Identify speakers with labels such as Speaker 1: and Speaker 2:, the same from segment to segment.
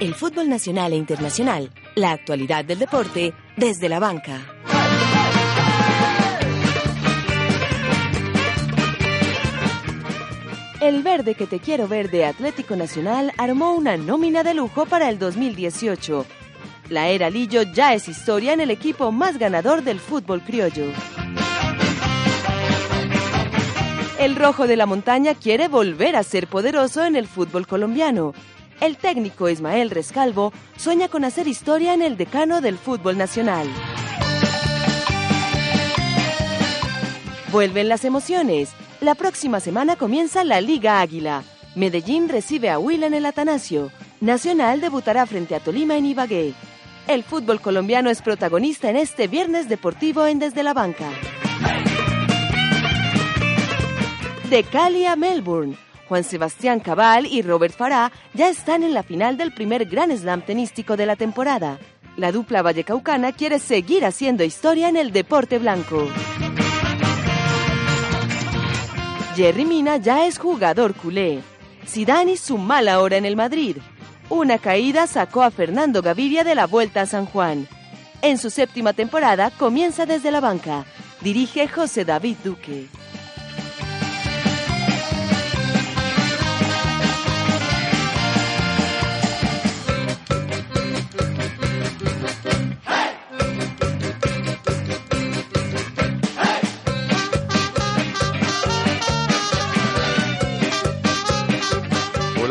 Speaker 1: El fútbol nacional e internacional, la actualidad del deporte desde la banca. El verde que te quiero ver de Atlético Nacional armó una nómina de lujo para el 2018. La era Lillo ya es historia en el equipo más ganador del fútbol criollo. El rojo de la montaña quiere volver a ser poderoso en el fútbol colombiano. El técnico Ismael Rescalvo sueña con hacer historia en el decano del fútbol nacional. Vuelven las emociones. La próxima semana comienza la Liga Águila. Medellín recibe a Huila en el Atanasio. Nacional debutará frente a Tolima en Ibagué. El fútbol colombiano es protagonista en este viernes deportivo en Desde la Banca. De Cali a Melbourne, Juan Sebastián Cabal y Robert Farah ya están en la final del primer Gran Slam tenístico de la temporada. La dupla vallecaucana quiere seguir haciendo historia en el deporte blanco. Jerry Mina ya es jugador culé. Zidane su mala hora en el Madrid. Una caída sacó a Fernando Gaviria de la Vuelta a San Juan. En su séptima temporada comienza desde la banca. Dirige José David Duque.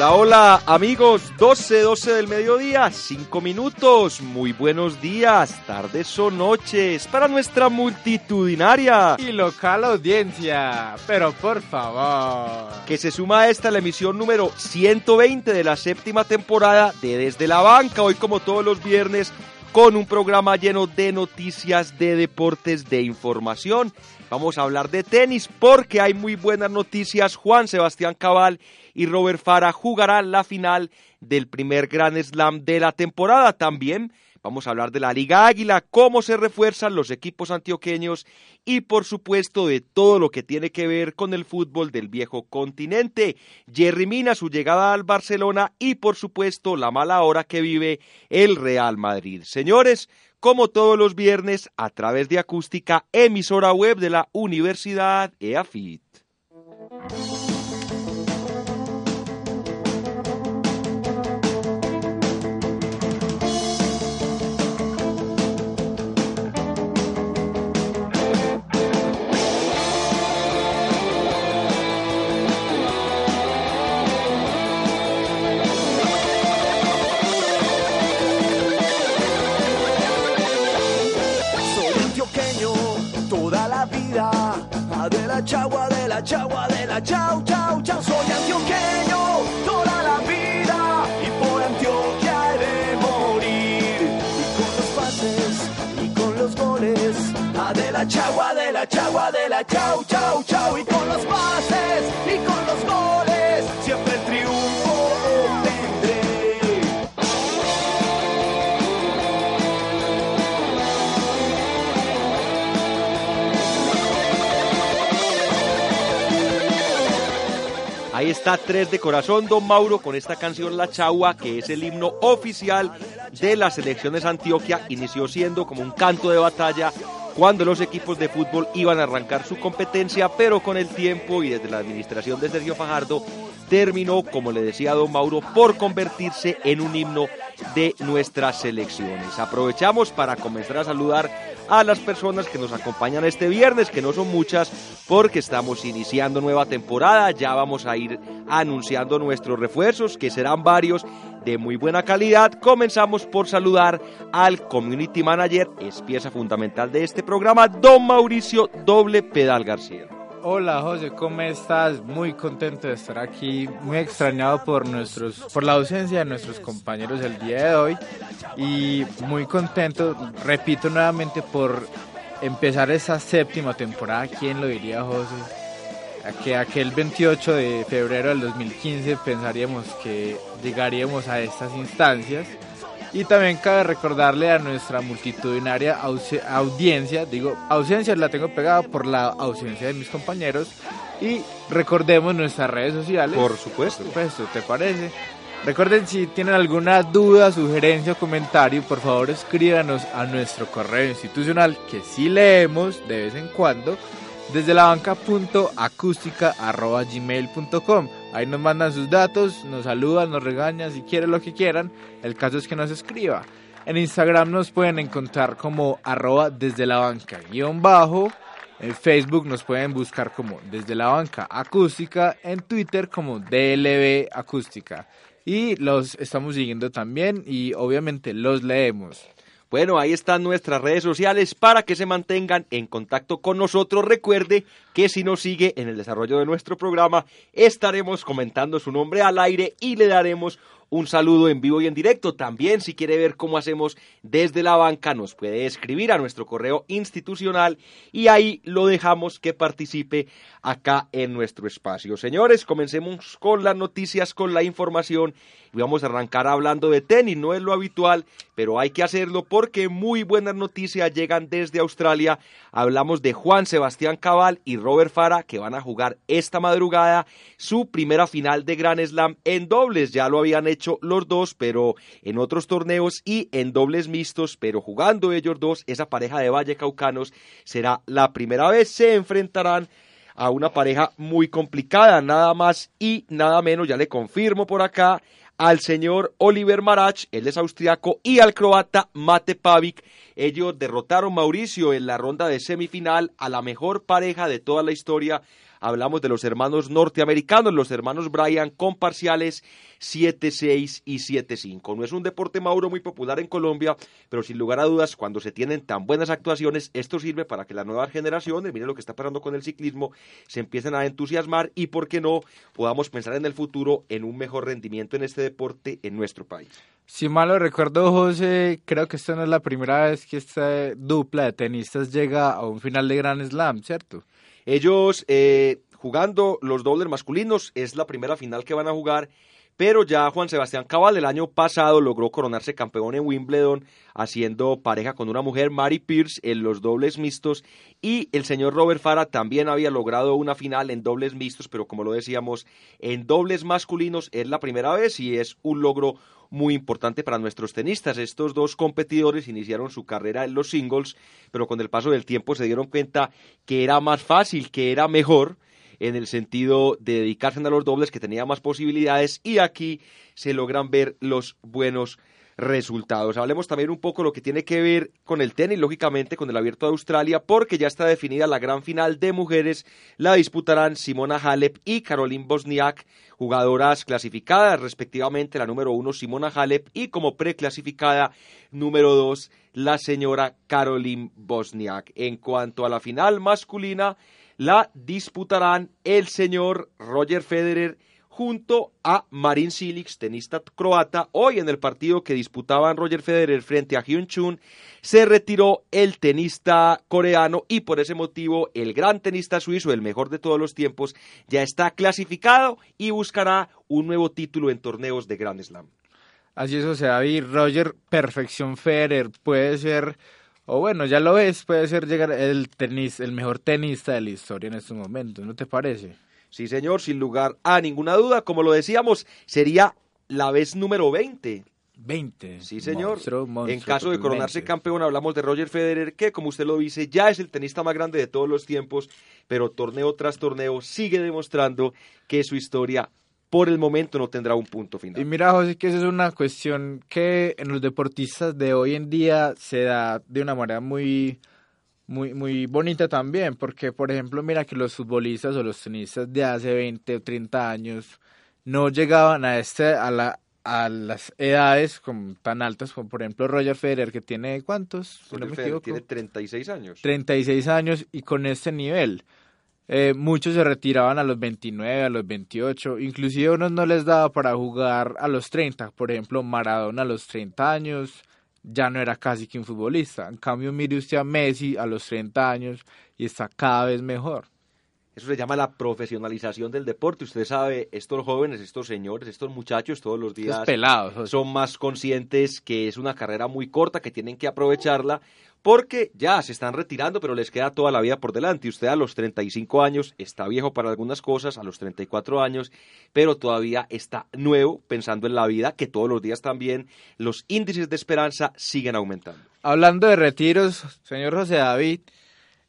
Speaker 2: Hola, hola amigos, 12, 12 del mediodía, 5 minutos, muy buenos días, tardes o noches para nuestra multitudinaria
Speaker 3: y local audiencia, pero por favor.
Speaker 2: Que se suma a esta la emisión número 120 de la séptima temporada de Desde la Banca, hoy como todos los viernes con un programa lleno de noticias, de deportes, de información. Vamos a hablar de tenis porque hay muy buenas noticias. Juan Sebastián Cabal y Robert Fara jugarán la final del primer Grand Slam de la temporada. También vamos a hablar de la Liga Águila, cómo se refuerzan los equipos antioqueños y por supuesto de todo lo que tiene que ver con el fútbol del viejo continente. Jerry Mina, su llegada al Barcelona y por supuesto la mala hora que vive el Real Madrid. Señores, como todos los viernes, a través de acústica, emisora web de la Universidad EAFIT.
Speaker 4: La chagua, de la chagua, de la chau, chau, chau. Soy antioqueño toda la vida y por Antioquia he de morir. Y con los pases y con los goles, a de la chagua, de la chagua, de la chau, chau, chau. Y con los pases y con los goles,
Speaker 2: Ahí está Tres de Corazón, Don Mauro, con esta canción La Chagua, que es el himno oficial de las elecciones Antioquia. Inició siendo como un canto de batalla cuando los equipos de fútbol iban a arrancar su competencia, pero con el tiempo y desde la administración de Sergio Fajardo terminó, como le decía don Mauro, por convertirse en un himno de nuestras selecciones. Aprovechamos para comenzar a saludar a las personas que nos acompañan este viernes, que no son muchas, porque estamos iniciando nueva temporada, ya vamos a ir anunciando nuestros refuerzos, que serán varios de muy buena calidad. Comenzamos por saludar al Community Manager, es pieza fundamental de este programa, don Mauricio Doble Pedal García.
Speaker 3: Hola José, ¿cómo estás? Muy contento de estar aquí, muy extrañado por nuestros, por la ausencia de nuestros compañeros el día de hoy y muy contento, repito nuevamente, por empezar esa séptima temporada. ¿Quién lo diría, José? Que aquel 28 de febrero del 2015 pensaríamos que llegaríamos a estas instancias y también cabe recordarle a nuestra multitudinaria audiencia, digo, ausencia la tengo pegada por la ausencia de mis compañeros. Y recordemos nuestras redes sociales.
Speaker 2: Por supuesto.
Speaker 3: Por supuesto, ¿te parece? Recuerden si tienen alguna duda, sugerencia o comentario, por favor escríbanos a nuestro correo institucional que sí leemos de vez en cuando desde la banca.acústica.gmail.com. Ahí nos mandan sus datos, nos saludan, nos regañan, si quieren lo que quieran. El caso es que nos escriba. En Instagram nos pueden encontrar como arroba desde la banca guion bajo. En Facebook nos pueden buscar como desde la banca acústica. En Twitter como DLB acústica. Y los estamos siguiendo también y obviamente los leemos.
Speaker 2: Bueno, ahí están nuestras redes sociales para que se mantengan en contacto con nosotros. Recuerde que si nos sigue en el desarrollo de nuestro programa, estaremos comentando su nombre al aire y le daremos un saludo en vivo y en directo. También si quiere ver cómo hacemos desde la banca, nos puede escribir a nuestro correo institucional y ahí lo dejamos que participe acá en nuestro espacio. Señores, comencemos con las noticias, con la información vamos a arrancar hablando de tenis. No es lo habitual, pero hay que hacerlo porque muy buenas noticias llegan desde Australia. Hablamos de Juan Sebastián Cabal y Robert Fara que van a jugar esta madrugada su primera final de Grand Slam en dobles. Ya lo habían hecho los dos, pero en otros torneos y en dobles mixtos, pero jugando ellos dos, esa pareja de Valle Caucanos será la primera vez. Se enfrentarán a una pareja muy complicada, nada más y nada menos, ya le confirmo por acá, al señor Oliver Marach, él es austriaco, y al croata Mate Pavic. Ellos derrotaron Mauricio en la ronda de semifinal a la mejor pareja de toda la historia. Hablamos de los hermanos norteamericanos, los hermanos Bryan, con parciales 7-6 y 7-5. No es un deporte, Mauro, muy popular en Colombia, pero sin lugar a dudas, cuando se tienen tan buenas actuaciones, esto sirve para que las nuevas generaciones, miren lo que está pasando con el ciclismo, se empiecen a entusiasmar y, ¿por qué no?, podamos pensar en el futuro en un mejor rendimiento en este deporte en nuestro país.
Speaker 3: Si mal lo recuerdo, José, creo que esta no es la primera vez que esta dupla de tenistas llega a un final de Grand Slam, ¿cierto?
Speaker 2: Ellos eh, jugando los dobles masculinos es la primera final que van a jugar pero ya Juan Sebastián Cabal el año pasado logró coronarse campeón en Wimbledon haciendo pareja con una mujer, Mary Pierce, en los dobles mixtos y el señor Robert Fara también había logrado una final en dobles mixtos, pero como lo decíamos, en dobles masculinos es la primera vez y es un logro muy importante para nuestros tenistas. Estos dos competidores iniciaron su carrera en los singles, pero con el paso del tiempo se dieron cuenta que era más fácil, que era mejor en el sentido de dedicarse a los dobles que tenía más posibilidades y aquí se logran ver los buenos resultados. Hablemos también un poco lo que tiene que ver con el tenis, lógicamente con el Abierto de Australia, porque ya está definida la gran final de mujeres. La disputarán Simona Halep y Caroline Bosniak, jugadoras clasificadas respectivamente, la número uno Simona Halep y como preclasificada número dos la señora Caroline Bosniak. En cuanto a la final masculina, la disputarán el señor Roger Federer junto a Marin Cilic, tenista croata. Hoy en el partido que disputaban Roger Federer frente a Hyun Chun, se retiró el tenista coreano y por ese motivo el gran tenista suizo, el mejor de todos los tiempos, ya está clasificado y buscará un nuevo título en torneos de Grand Slam.
Speaker 3: Así es, o sea, David, Roger, perfección Federer, puede ser o bueno, ya lo ves, puede ser llegar el tenis, el mejor tenista de la historia en estos momentos, ¿no te parece?
Speaker 2: Sí, señor, sin lugar a ninguna duda, como lo decíamos, sería la vez número 20.
Speaker 3: 20.
Speaker 2: Sí, señor. en caso de coronarse campeón, hablamos de Roger Federer, que como usted lo dice, ya es el tenista más grande de todos los tiempos, pero torneo tras torneo sigue demostrando que su historia por el momento no tendrá un punto final.
Speaker 3: Y mira, José, que esa es una cuestión que en los deportistas de hoy en día se da de una manera muy, muy, muy bonita también, porque, por ejemplo, mira que los futbolistas o los tenistas de hace 20 o 30 años no llegaban a, este, a, la, a las edades tan altas como, por ejemplo, Roger Federer, que tiene, ¿cuántos?
Speaker 2: Roger Federer tiene 36 años.
Speaker 3: 36 años y con este nivel. Eh, muchos se retiraban a los 29, a los 28, inclusive a unos no les daba para jugar a los 30, por ejemplo Maradona a los 30 años ya no era casi que un futbolista, en cambio mire usted a Messi a los 30 años y está cada vez mejor.
Speaker 2: Eso se llama la profesionalización del deporte. Usted sabe, estos jóvenes, estos señores, estos muchachos todos los días
Speaker 3: pelados,
Speaker 2: son más conscientes que es una carrera muy corta, que tienen que aprovecharla porque ya se están retirando, pero les queda toda la vida por delante. Usted a los 35 años está viejo para algunas cosas, a los 34 años, pero todavía está nuevo pensando en la vida, que todos los días también los índices de esperanza siguen aumentando.
Speaker 3: Hablando de retiros, señor José David,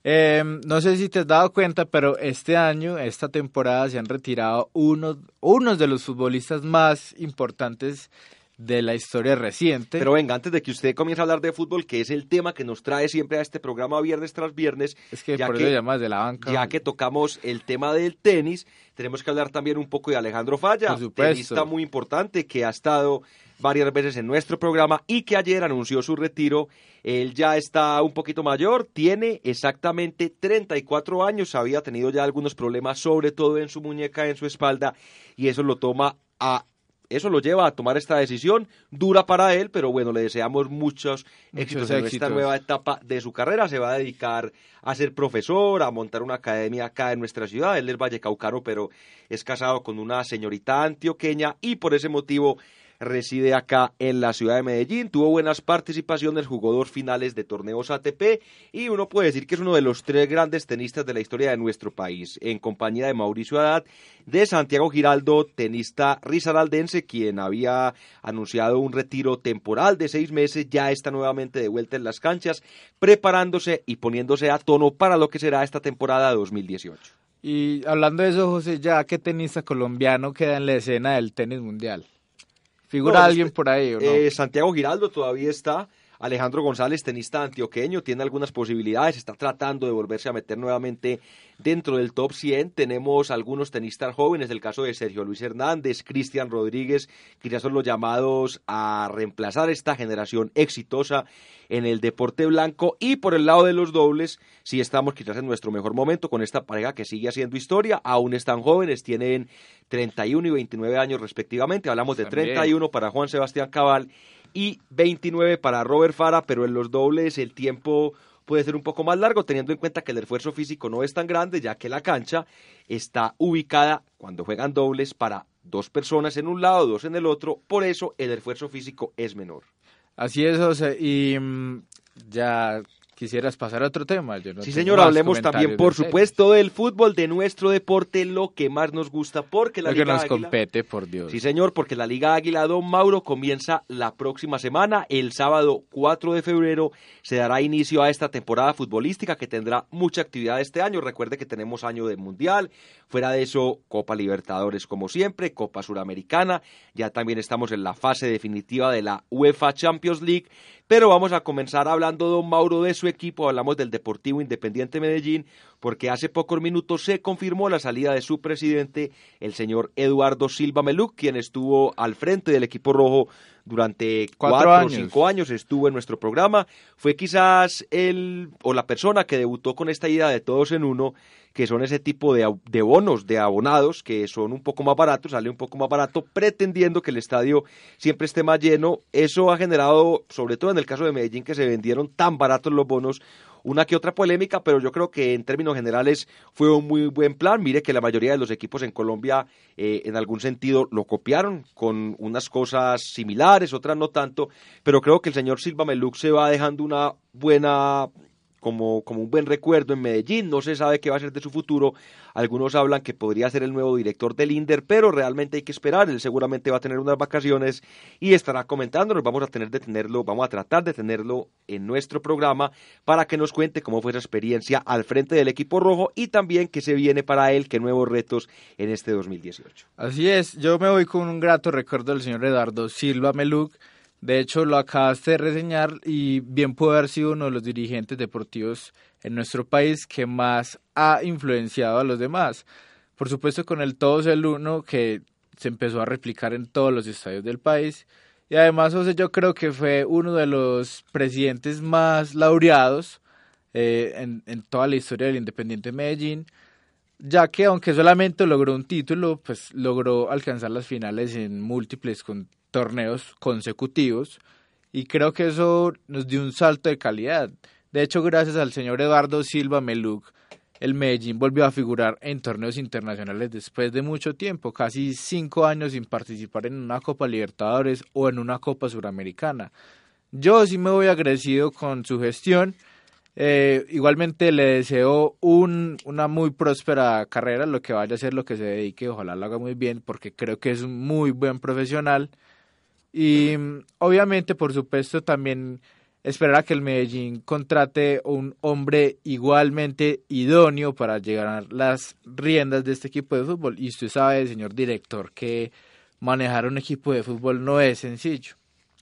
Speaker 3: eh, no sé si te has dado cuenta, pero este año, esta temporada, se han retirado unos, unos de los futbolistas más importantes de la historia reciente.
Speaker 2: Pero venga, antes de que usted comience a hablar de fútbol, que es el tema que nos trae siempre a este programa viernes tras viernes,
Speaker 3: es que
Speaker 2: ya
Speaker 3: por
Speaker 2: que,
Speaker 3: eso llamas de la banca.
Speaker 2: Ya que tocamos el tema del tenis, tenemos que hablar también un poco de Alejandro Falla, tenista muy importante que ha estado varias veces en nuestro programa y que ayer anunció su retiro. Él ya está un poquito mayor, tiene exactamente 34 años, había tenido ya algunos problemas, sobre todo en su muñeca, en su espalda, y eso lo toma a eso lo lleva a tomar esta decisión, dura para él, pero bueno, le deseamos muchos éxitos en esta nueva etapa de su carrera. Se va a dedicar a ser profesor, a montar una academia acá en nuestra ciudad. Él es vallecaucano, pero es casado con una señorita antioqueña y por ese motivo reside acá en la ciudad de Medellín, tuvo buenas participaciones, jugó dos finales de torneos ATP y uno puede decir que es uno de los tres grandes tenistas de la historia de nuestro país, en compañía de Mauricio Haddad, de Santiago Giraldo, tenista risaraldense, quien había anunciado un retiro temporal de seis meses, ya está nuevamente de vuelta en las canchas, preparándose y poniéndose a tono para lo que será esta temporada 2018.
Speaker 3: Y hablando de eso, José, ya qué tenista colombiano queda en la escena del tenis mundial. ¿Figura
Speaker 2: No,
Speaker 3: alguien por ahí o no?
Speaker 2: Eh, Santiago Giraldo todavía está. Alejandro González, tenista antioqueño, tiene algunas posibilidades, está tratando de volverse a meter nuevamente dentro del top 100. Tenemos algunos tenistas jóvenes, el caso de Sergio Luis Hernández, Cristian Rodríguez, que ya son los llamados a reemplazar esta generación exitosa en el deporte blanco. Y por el lado de los dobles, sí estamos quizás en nuestro mejor momento con esta pareja que sigue haciendo historia. Aún están jóvenes, tienen 31 y 29 años respectivamente. Hablamos de
Speaker 3: También.
Speaker 2: 31 para Juan Sebastián Cabal y 29 para Robert Fara, pero en los dobles el tiempo puede ser un poco más largo, teniendo en cuenta que el esfuerzo físico no es tan grande, ya que la cancha está ubicada cuando juegan dobles para dos personas en un lado, dos en el otro, por eso el esfuerzo físico es menor.
Speaker 3: Así es, José. Y mm, ya quisieras pasar a otro tema. Yo no
Speaker 2: sí, señor, hablemos también, por
Speaker 3: del
Speaker 2: supuesto, del fútbol, de nuestro deporte, lo que más nos gusta, porque la
Speaker 3: Lo que
Speaker 2: Liga
Speaker 3: nos
Speaker 2: Águila-
Speaker 3: compete, por Dios.
Speaker 2: Sí, señor, porque la Liga Águila Don Mauro comienza la próxima semana. El sábado 4 de febrero se dará inicio a esta temporada futbolística que tendrá mucha actividad este año. Recuerde que tenemos año de Mundial. Fuera de eso, Copa Libertadores como siempre, Copa Suramericana. Ya también estamos en la fase definitiva de la UEFA Champions League. Pero vamos a comenzar hablando, don Mauro, de su equipo. Hablamos del Deportivo Independiente Medellín, porque hace pocos minutos se confirmó la salida de su presidente, el señor Eduardo Silva Meluc, quien estuvo al frente del equipo rojo durante
Speaker 3: Cuatro
Speaker 2: o cinco años, estuvo en nuestro programa. Fue quizás el o la persona que debutó con esta idea de todos en uno, que son ese tipo de, de bonos, de abonados, que son un poco más baratos, sale un poco más barato, pretendiendo que el estadio siempre esté más lleno. Eso ha generado, sobre todo en el caso de Medellín, que se vendieron tan baratos los bonos, una que otra polémica, pero yo creo que en términos generales fue un muy buen plan. Mire que la mayoría de los equipos en Colombia eh, en algún sentido lo copiaron con unas cosas similares, otras no tanto, pero creo que el señor Silva Meluc se va dejando una buena como, como un buen recuerdo en Medellín, no se sabe qué va a ser de su futuro, algunos hablan que podría ser el nuevo director del Inder, pero realmente hay que esperar, él seguramente va a tener unas vacaciones y estará comentándonos, vamos a tener de tenerlo, vamos a tratar de tenerlo en nuestro programa para que nos cuente cómo fue esa experiencia al frente del equipo rojo y también qué se viene para él, qué nuevos retos en este 2018.
Speaker 3: Así es, yo me voy con un grato recuerdo del señor Eduardo Silva Meluc. De hecho, lo acabaste de reseñar y bien pudo haber sido uno de los dirigentes deportivos en nuestro país que más ha influenciado a los demás. Por supuesto, con el todos el uno que se empezó a replicar en todos los estadios del país. Y además, José, yo creo que fue uno de los presidentes más laureados eh, en, en toda la historia del Independiente Medellín ya que aunque solamente logró un título, pues logró alcanzar las finales en múltiples con torneos consecutivos y creo que eso nos dio un salto de calidad. De hecho, gracias al señor Eduardo Silva Meluc, el Medellín volvió a figurar en torneos internacionales después de mucho tiempo, casi cinco años sin participar en una Copa Libertadores o en una Copa Suramericana. Yo sí me voy agradecido con su gestión. Eh, igualmente le deseo un, una muy próspera carrera, lo que vaya a ser, lo que se dedique, ojalá lo haga muy bien, porque creo que es un muy buen profesional. Y obviamente, por supuesto, también esperar a que el Medellín contrate un hombre igualmente idóneo para llegar las riendas de este equipo de fútbol. Y usted sabe, señor director, que manejar un equipo de fútbol no es sencillo.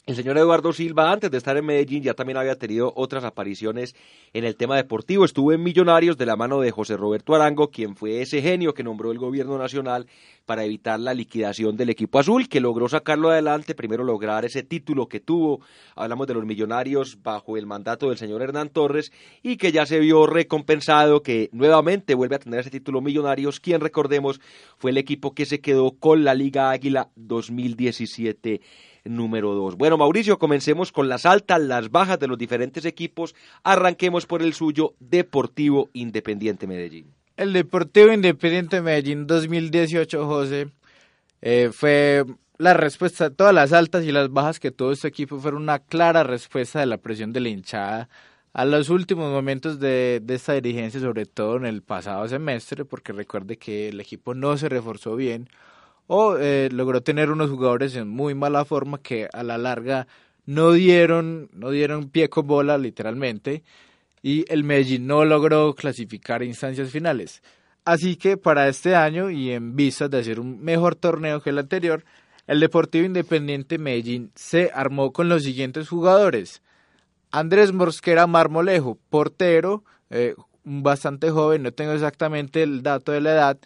Speaker 2: El señor Eduardo Silva, antes de estar en Medellín, ya también había tenido otras apariciones en el tema deportivo. Estuvo en Millonarios de la mano de José Roberto Arango, quien fue ese genio que nombró el gobierno nacional para evitar la liquidación del equipo azul, que logró sacarlo adelante, primero lograr ese título que tuvo, hablamos de los millonarios bajo el mandato del señor Hernán Torres, y que ya se vio recompensado, que nuevamente vuelve a tener ese título millonarios, quien recordemos fue el equipo que se quedó con la Liga Águila 2017 número 2. Bueno, Mauricio, comencemos con las altas, las bajas de los diferentes equipos. Arranquemos por el suyo, Deportivo Independiente Medellín.
Speaker 3: El Deportivo Independiente Medellín 2018, José, eh, fue la respuesta, todas las altas y las bajas que tuvo este equipo fueron una clara respuesta de la presión de la hinchada a los últimos momentos de, de, esta dirigencia, sobre todo en el pasado semestre, porque recuerde que el equipo no se reforzó bien o eh, logró tener unos jugadores en muy mala forma que a la larga no dieron, no dieron pie con bola literalmente y el Medellín no logró clasificar instancias finales. Así que para este año y en vista de hacer un mejor torneo que el anterior, el Deportivo Independiente Medellín se armó con los siguientes jugadores. Andrés Mosquera Marmolejo, portero, eh, bastante joven, no tengo exactamente el dato de la edad,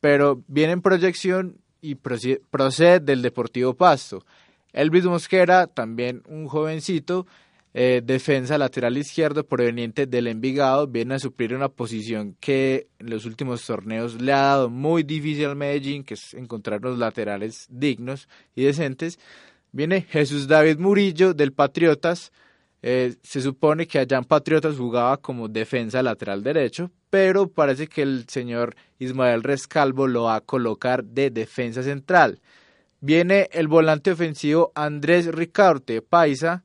Speaker 3: pero viene en proyección y procede del Deportivo Pasto. Elvis Mosquera, también un jovencito, eh, defensa lateral izquierdo proveniente del Envigado, viene a suplir una posición que en los últimos torneos le ha dado muy difícil al Medellín, que es encontrar los laterales dignos y decentes. Viene Jesús David Murillo del Patriotas, eh, se supone que allá en Patriotas jugaba como defensa lateral derecho, pero parece que el señor Ismael Rescalvo lo va a colocar de defensa central. Viene el volante ofensivo Andrés Ricarte Paisa,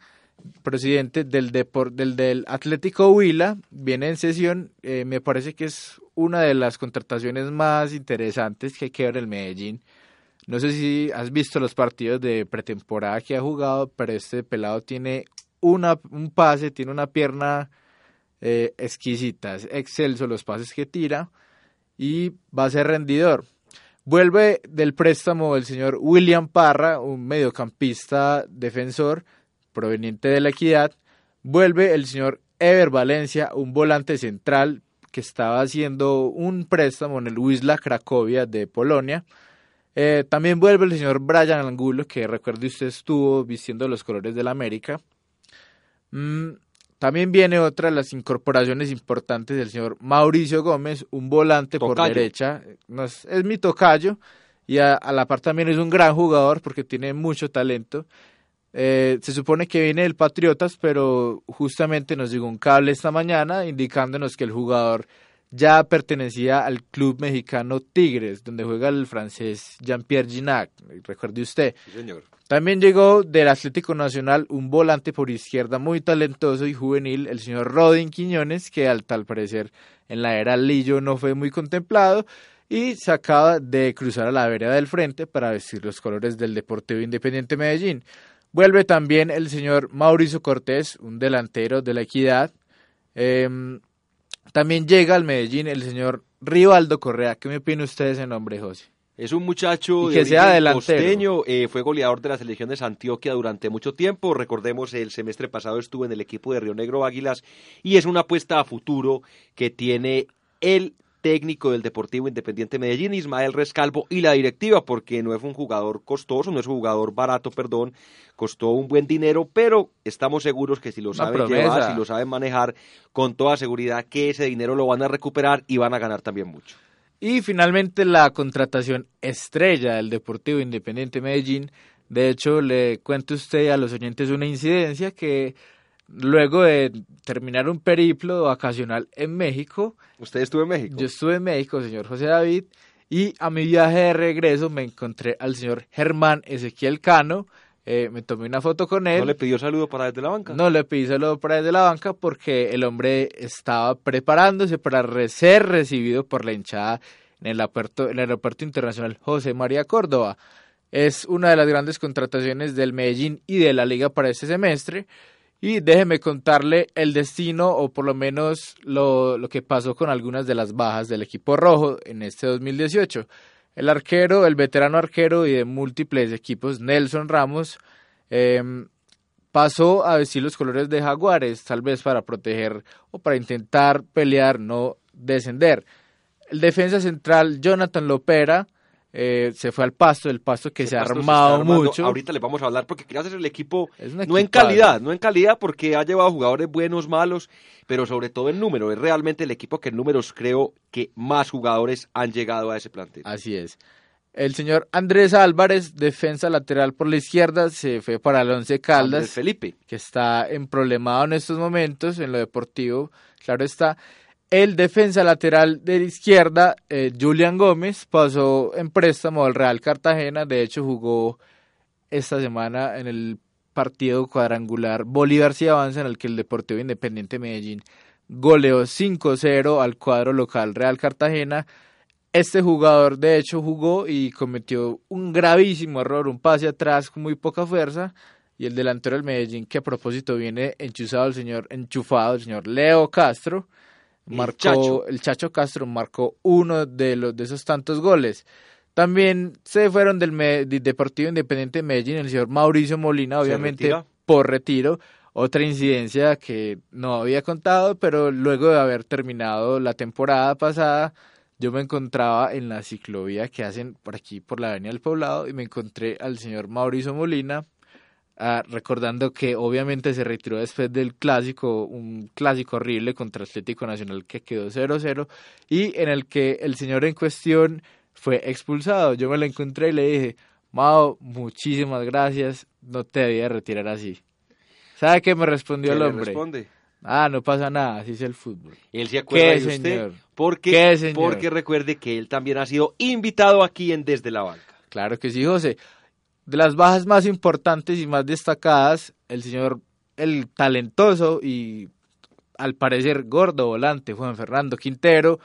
Speaker 3: presidente del, del, del Atlético Huila, viene en sesión, eh, me parece que es una de las contrataciones más interesantes que queda en el Medellín. No sé si has visto los partidos de pretemporada que ha jugado, pero este pelado tiene un pase, tiene una pierna eh, exquisita, es excelso los pases que tira y va a ser rendidor. Vuelve del préstamo el señor William Parra, un mediocampista defensor proveniente de la Equidad. Vuelve el señor Ever Valencia, un volante central que estaba haciendo un préstamo en el Wisla Cracovia de Polonia. Eh, también vuelve el señor Brian Angulo, que recuerde usted estuvo vistiendo los colores de la América. Mm, también viene otra de las incorporaciones importantes del señor Mauricio Gómez, un volante por derecha. es, mi tocayo y a, la par también es un gran jugador porque tiene mucho talento. Eh, se supone que viene del Patriotas, pero justamente nos llegó un cable esta mañana indicándonos que el jugador ya pertenecía al club mexicano Tigres, donde juega el francés Jean-Pierre Ginac, recuerde usted.
Speaker 2: señor.
Speaker 3: También llegó del Atlético Nacional un volante por izquierda muy talentoso y juvenil, el señor Rodin Quiñones, que al tal parecer en la era Lillo no fue muy contemplado y se acaba de cruzar a la vereda del frente para vestir los colores del Deportivo Independiente Medellín. Vuelve también el señor Mauricio Cortés, un delantero de la Equidad. Em, también llega al Medellín el señor Rivaldo Correa. ¿Qué me opina usted de ese nombre, José?
Speaker 2: Es un muchacho
Speaker 3: que de sea costeño,
Speaker 2: eh, fue goleador de la selección de Antioquia durante mucho tiempo. Recordemos, el semestre pasado estuvo en el equipo de Río Negro Águilas y es una apuesta a futuro que tiene el técnico del Deportivo Independiente Medellín, Ismael Rescalvo, y la directiva, porque no es un jugador costoso, no es un jugador barato, perdón, costó un buen dinero, pero estamos seguros que si lo saben llevar, si lo saben manejar, con toda seguridad que ese dinero lo van a recuperar y van a ganar también mucho.
Speaker 3: Y finalmente la contratación estrella del Deportivo Independiente Medellín. De hecho, le cuento usted a los oyentes una incidencia que luego de terminar un periplo vacacional en México.
Speaker 2: ¿Usted estuvo en México?
Speaker 3: Yo estuve en México, señor José David, y a mi viaje de regreso me encontré al señor Germán Ezequiel Cano, eh, me tomé una foto con él.
Speaker 2: ¿No le pidió saludo para desde la banca?
Speaker 3: No le pedí saludo para desde la banca porque el hombre estaba preparándose para ser recibido por la hinchada en el aeropuerto, en el aeropuerto internacional José María Córdoba. Es una de las grandes contrataciones del Medellín y de la liga para este semestre. Y déjeme contarle el destino o por lo menos lo, lo que pasó con algunas de las bajas del equipo rojo en este 2018. El arquero, el veterano arquero y de múltiples equipos, Nelson Ramos, em, pasó a vestir los colores de Jaguares, tal vez para proteger o para intentar pelear, no descender. El defensa central, Jonathan Lopera, eh, se fue al pasto, el pasto que se, ha armado mucho.
Speaker 2: Ahorita le vamos a hablar porque quería hacer el equipo, no en calidad, no en calidad porque ha llevado jugadores buenos, malos, pero sobre todo en número. Es realmente el equipo que en números creo que más jugadores han llegado a ese plantel.
Speaker 3: Así es. El señor Andrés Álvarez, defensa lateral por la izquierda, se fue para el Once Caldas.
Speaker 2: Felipe.
Speaker 3: Que está en problemado en estos momentos en lo deportivo. Claro está. El defensa lateral de la izquierda, eh, Julian Gómez, pasó en préstamo al Real Cartagena. De hecho, jugó esta semana en el partido cuadrangular Bolívar si avanza, en el que el Deportivo Independiente Medellín goleó 5-0 al cuadro local Real Cartagena. Este jugador, de hecho, jugó y cometió un gravísimo error, un pase atrás con muy poca fuerza. Y el delantero del Medellín, que a propósito viene enchufado el señor, enchufado el señor Leo Castro marcó el Chacho. Castro marcó uno de los de esos tantos goles. También se fueron del, Deportivo Independiente de Medellín el señor Mauricio Molina, obviamente por retiro. Otra incidencia que no había contado, pero luego de haber terminado la temporada pasada, yo me encontraba en la ciclovía que hacen por aquí, por la Avenida del Poblado, y me encontré al señor Mauricio Molina, Ah, recordando que obviamente se retiró después del clásico, un clásico horrible contra Atlético Nacional que quedó 0-0 y en el que el señor en cuestión fue expulsado. Yo me lo encontré y le dije, Mao, muchísimas gracias, no te debía retirar así. ¿Sabe qué me respondió el hombre?
Speaker 2: responde?
Speaker 3: Ah, no pasa nada, así es el fútbol.
Speaker 2: Él se acuerda de usted señor? Porque, porque recuerde que él también ha sido invitado aquí en Desde la Banca.
Speaker 3: Claro que sí, José. De las bajas más importantes y más destacadas, el señor, el talentoso y al parecer gordo volante Juan Fernando Quintero,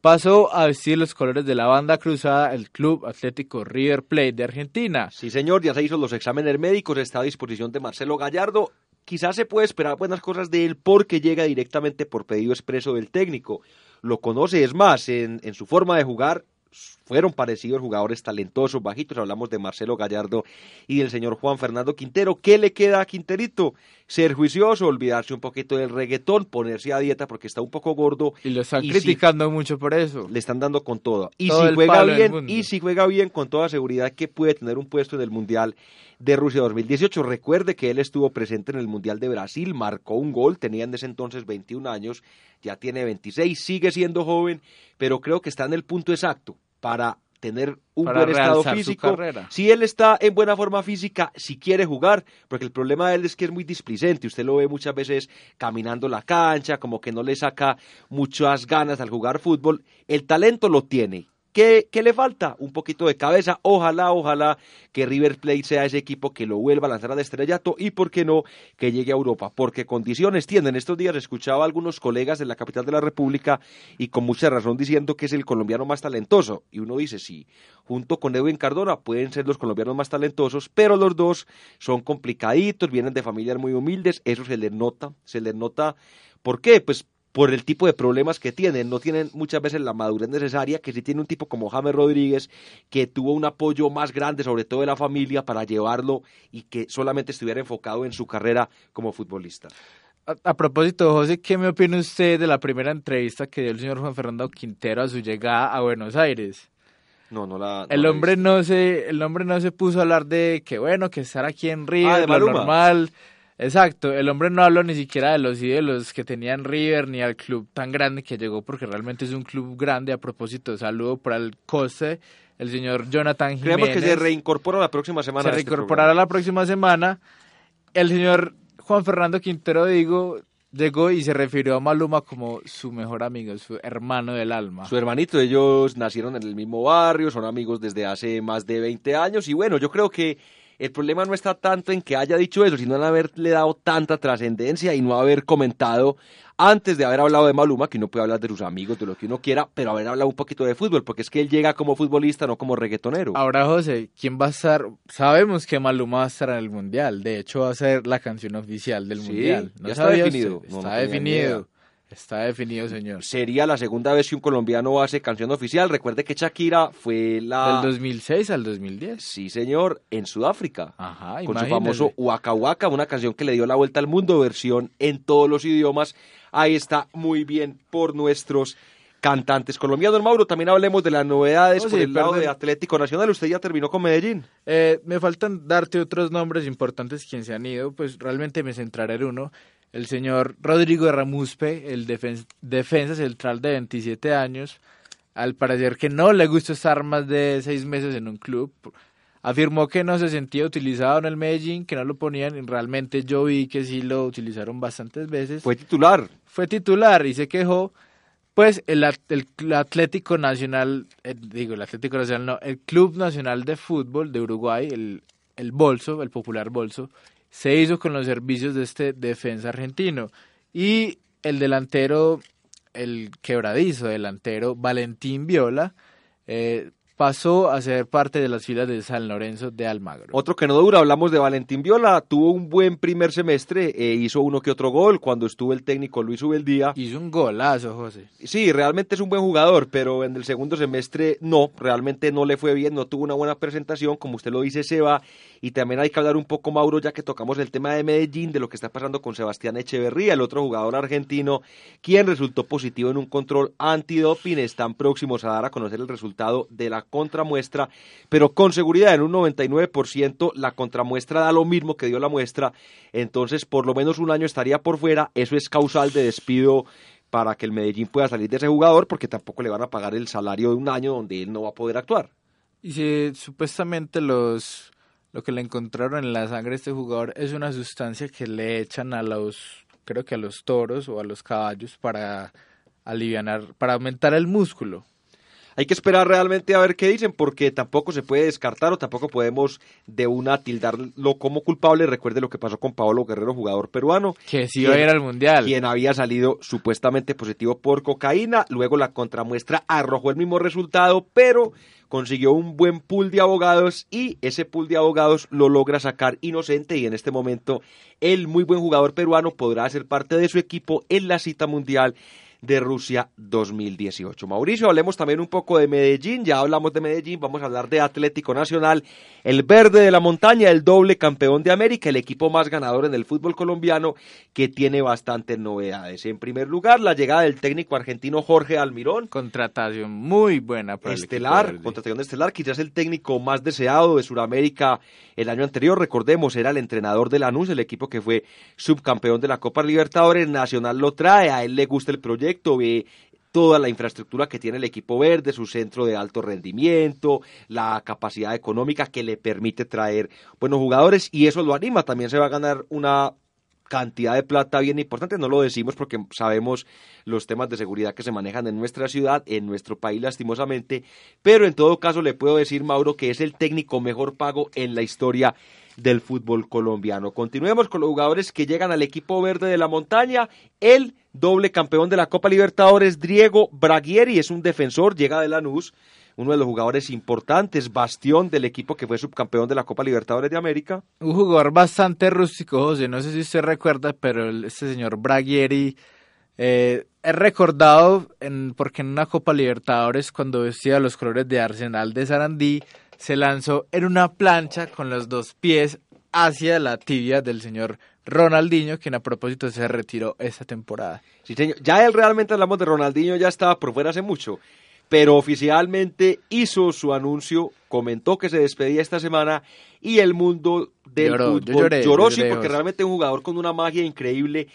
Speaker 3: pasó a vestir los colores de la banda cruzada el Club Atlético River Plate de Argentina.
Speaker 2: Sí, señor, ya se hizo los exámenes médicos, está a disposición de Marcelo Gallardo. Quizás se puede esperar buenas cosas de él porque llega directamente por pedido expreso del técnico. Lo conoce, es más, en, en su forma de jugar fueron parecidos jugadores talentosos, bajitos. Hablamos de Marcelo Gallardo y del señor Juan Fernando Quintero. ¿Qué le queda a Quinterito? Ser juicioso, olvidarse un poquito del reggaetón, ponerse a dieta porque está un poco gordo.
Speaker 3: Y lo están criticando mucho por eso.
Speaker 2: Le están dando con todo. Y si juega bien, y si juega bien, con toda seguridad que puede tener un puesto en el Mundial de Rusia 2018. Recuerde que él estuvo presente en el Mundial de Brasil, marcó un gol, tenía en ese entonces 21 años, ya tiene 26, sigue siendo joven, pero creo que está en el punto exacto para tener un buen estado físico. Si él está en buena forma física, si quiere jugar, porque el problema de él es que es muy displicente. Usted lo ve muchas veces caminando la cancha, como que no le saca muchas ganas al jugar fútbol. El talento lo tiene. ¿Qué, le falta? Un poquito de cabeza. Ojalá, ojalá que River Plate sea ese equipo que lo vuelva a lanzar al estrellato y, ¿por qué no?, que llegue a Europa. Porque condiciones tienen. Estos días escuchaba a algunos colegas de la capital de la República y con mucha razón diciendo que es el colombiano más talentoso. Y uno dice, sí, junto con Edwin Cardona pueden ser los colombianos más talentosos, pero los dos son complicaditos, vienen de familias muy humildes. Eso se les nota, se les nota. ¿Por qué? Pues por el tipo de problemas que tienen. No tienen muchas veces la madurez necesaria que si tiene un tipo como James Rodríguez, que tuvo un apoyo más grande, sobre todo de la familia, para llevarlo y que solamente estuviera enfocado en su carrera como futbolista.
Speaker 3: A, propósito, José, ¿qué me opina usted de la primera entrevista que dio el señor Juan Fernando Quintero a su llegada a Buenos Aires?
Speaker 2: No, no la.
Speaker 3: el hombre no se, el hombre no se puso a hablar de que bueno, que estar aquí en Río, ah, lo normal, Exacto, el hombre no habló ni siquiera de los ídolos que tenían River ni al club tan grande que llegó, porque realmente es un club grande. A propósito, saludo para el coste, el señor Jonathan Jiménez.
Speaker 2: Creemos que se reincorpora la próxima semana.
Speaker 3: Se este reincorporará la próxima semana. El señor Juan Fernando Quintero, digo, llegó y se refirió a Maluma como su mejor amigo, su hermano del alma.
Speaker 2: Su hermanito, ellos nacieron en el mismo barrio, son amigos desde hace más de 20 años y bueno, yo creo que el problema no está tanto en que haya dicho eso, sino en haberle dado tanta trascendencia y no haber comentado antes de haber hablado de Maluma, que uno puede hablar de sus amigos, de lo que uno quiera, pero haber hablado un poquito de fútbol, porque es que él llega como futbolista, no como reggaetonero.
Speaker 3: Ahora, José, ¿quién va a estar? Sabemos que Maluma va a estar en el Mundial. De hecho, va a ser la canción oficial del
Speaker 2: Sí,
Speaker 3: Mundial.
Speaker 2: ya está definido. No,
Speaker 3: Está
Speaker 2: no
Speaker 3: definido. Está definido, señor.
Speaker 2: Sería la segunda vez que un colombiano hace canción oficial. Recuerde que Shakira fue la...
Speaker 3: Del 2006 al 2010.
Speaker 2: Sí, señor, en Sudáfrica.
Speaker 3: Ajá,
Speaker 2: con su famoso Waka Waka, una canción que le dio la vuelta al mundo, versión en todos los idiomas. Ahí está muy bien por nuestros cantantes colombianos. Mauro, también hablemos de las novedades
Speaker 3: Oh,
Speaker 2: por
Speaker 3: sí,
Speaker 2: el lado
Speaker 3: perdón.
Speaker 2: de Atlético Nacional. Usted ya terminó con Medellín.
Speaker 3: Eh, me faltan darte otros nombres importantes quien se han ido, pues realmente me centraré en uno. El señor Rodrigo Ramuspe, el defen- defensa central de 27 años, al parecer que no le gusta estar más de seis meses en un club. Afirmó que no se sentía utilizado en el Medellín, que no lo ponían. y Realmente yo vi que sí lo utilizaron bastantes veces.
Speaker 2: Fue titular.
Speaker 3: Fue titular y se quejó. Pues el, el Cl- Atlético Nacional, eh, digo, el Atlético Nacional no, el Club Nacional de Fútbol de Uruguay, el, el Bolso, el popular Bolso, se hizo con los servicios de este defensa argentino. Y el delantero, el quebradizo delantero Valentín Viola, eh, pasó a ser parte de las filas de San Lorenzo de Almagro.
Speaker 2: Otro que no dura, hablamos de Valentín Viola. Tuvo un buen primer semestre, eh, hizo uno que otro gol cuando estuvo el técnico Luis Ubeldía.
Speaker 3: Hizo un golazo, José.
Speaker 2: Sí, realmente es un buen jugador, pero en el segundo semestre no, realmente no le fue bien, no tuvo una buena presentación, como usted lo dice, Seba, y también hay que hablar un poco, Mauro, ya que tocamos el tema de Medellín, de lo que está pasando con Sebastián Echeverría, el otro jugador argentino, quien resultó positivo en un control antidoping, están próximos a dar a conocer el resultado de la contramuestra, pero con seguridad en un 99% la contramuestra da lo mismo que dio la muestra, entonces por lo menos un año estaría por fuera, eso es causal de despido para que el Medellín pueda salir de ese jugador porque tampoco le van a pagar el salario de un año donde él no va a poder actuar.
Speaker 3: Y si supuestamente los lo que le encontraron en la sangre a este jugador es una sustancia que le echan a los creo que a los toros o a los caballos para alivianar para aumentar el músculo.
Speaker 2: Hay que esperar realmente a ver qué dicen porque tampoco se puede descartar o tampoco podemos de una tildarlo como culpable. Recuerde lo que pasó con Paolo Guerrero, jugador peruano,
Speaker 3: Que si iba a ir al mundial.
Speaker 2: quien había salido supuestamente positivo por cocaína. Luego la contramuestra arrojó el mismo resultado, pero consiguió un buen pool de abogados y ese pool de abogados lo logra sacar inocente y en este momento el muy buen jugador peruano podrá ser parte de su equipo en la cita mundial de Rusia 2018. Mauricio, hablemos también un poco de Medellín, ya hablamos de Medellín, vamos a hablar de Atlético Nacional, el verde de la montaña, el doble campeón de América, el equipo más ganador en el fútbol colombiano que tiene bastantes novedades. En primer lugar, la llegada del técnico argentino Jorge Almirón,
Speaker 3: Contratación muy buena para
Speaker 2: estelar, contratación de estelar, quizás el técnico más deseado de Sudamérica el año anterior, recordemos, era el entrenador de Lanús, el equipo que fue subcampeón de la Copa Libertadores, Nacional lo trae, a él le gusta el proyecto, ve toda la infraestructura que tiene el equipo verde, su centro de alto rendimiento, la capacidad económica que le permite traer buenos jugadores y eso lo anima, también se va a ganar una cantidad de plata bien importante, no lo decimos porque sabemos los temas de seguridad que se manejan en nuestra ciudad, en nuestro país lastimosamente, pero en todo caso le puedo decir, Mauro, que es el técnico mejor pago en la historia del fútbol colombiano. Continuemos con los jugadores que llegan al equipo verde de la montaña, el doble campeón de la Copa Libertadores, Diego Braguieri, es un defensor, llega de Lanús, uno de los jugadores importantes, bastión del equipo que fue subcampeón de la Copa Libertadores de América.
Speaker 3: Un jugador bastante rústico, José. No sé si usted recuerda, pero este señor Braguieri eh, es recordado en, porque en una Copa Libertadores, cuando vestía los colores de Arsenal de Sarandí, se lanzó en una plancha con los dos pies hacia la tibia del señor Ronaldinho, quien a propósito se retiró esta temporada.
Speaker 2: Sí, señor. Ya él realmente hablamos de Ronaldinho, ya estaba por fuera hace mucho, pero oficialmente hizo su anuncio, comentó que se despedía esta semana y el mundo del
Speaker 3: Lloró, yo
Speaker 2: fútbol
Speaker 3: lloré,
Speaker 2: lloró,
Speaker 3: yo
Speaker 2: sí, porque realmente es un jugador con una magia increíble.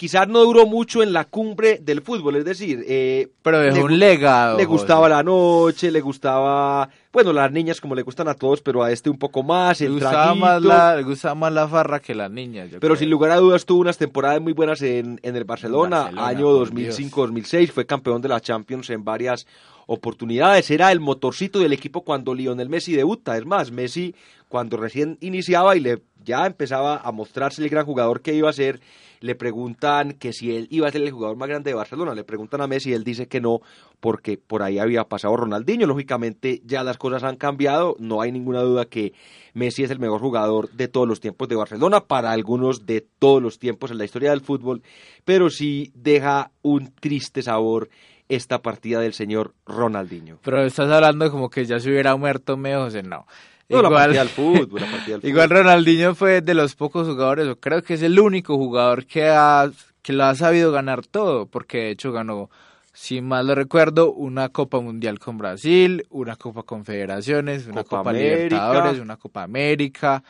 Speaker 2: Quizás no duró mucho en la cumbre del fútbol, es decir, eh,
Speaker 3: Pero dejó
Speaker 2: le
Speaker 3: un legado.
Speaker 2: le
Speaker 3: José.
Speaker 2: gustaba la noche, le gustaba, bueno, las niñas como le gustan a todos, pero a este un poco más,
Speaker 3: Le gustaba, más la, le gustaba más la farra que las niñas.
Speaker 2: Pero
Speaker 3: creo.
Speaker 2: sin lugar a dudas tuvo unas temporadas muy buenas en, en el Barcelona,
Speaker 3: Barcelona,
Speaker 2: año
Speaker 3: por
Speaker 2: 2005-2006, fue campeón de la Champions en varias oportunidades, era el motorcito del equipo cuando Lionel Messi debuta. Es más, Messi cuando recién iniciaba y le ya empezaba a mostrarse el gran jugador que iba a ser, le preguntan que si él iba a ser el jugador más grande de Barcelona, le preguntan a Messi y él dice que no, porque por ahí había pasado Ronaldinho. Lógicamente ya las cosas han cambiado, no hay ninguna duda que Messi es el mejor jugador de todos los tiempos de Barcelona, para algunos de todos los tiempos en la historia del fútbol, pero sí deja un triste sabor esta partida del señor Ronaldinho.
Speaker 3: Pero estás hablando como que ya se hubiera muerto Meo José, no.
Speaker 2: No, la partida del fútbol, la partida del
Speaker 3: Igual. Ronaldinho fue de los pocos jugadores, o creo que es el único jugador que, ha, que lo ha sabido ganar todo, porque de hecho ganó, si mal lo recuerdo, una Copa Mundial con Brasil, una Copa Confederaciones, una
Speaker 2: Copa.
Speaker 3: Libertadores, una Copa América.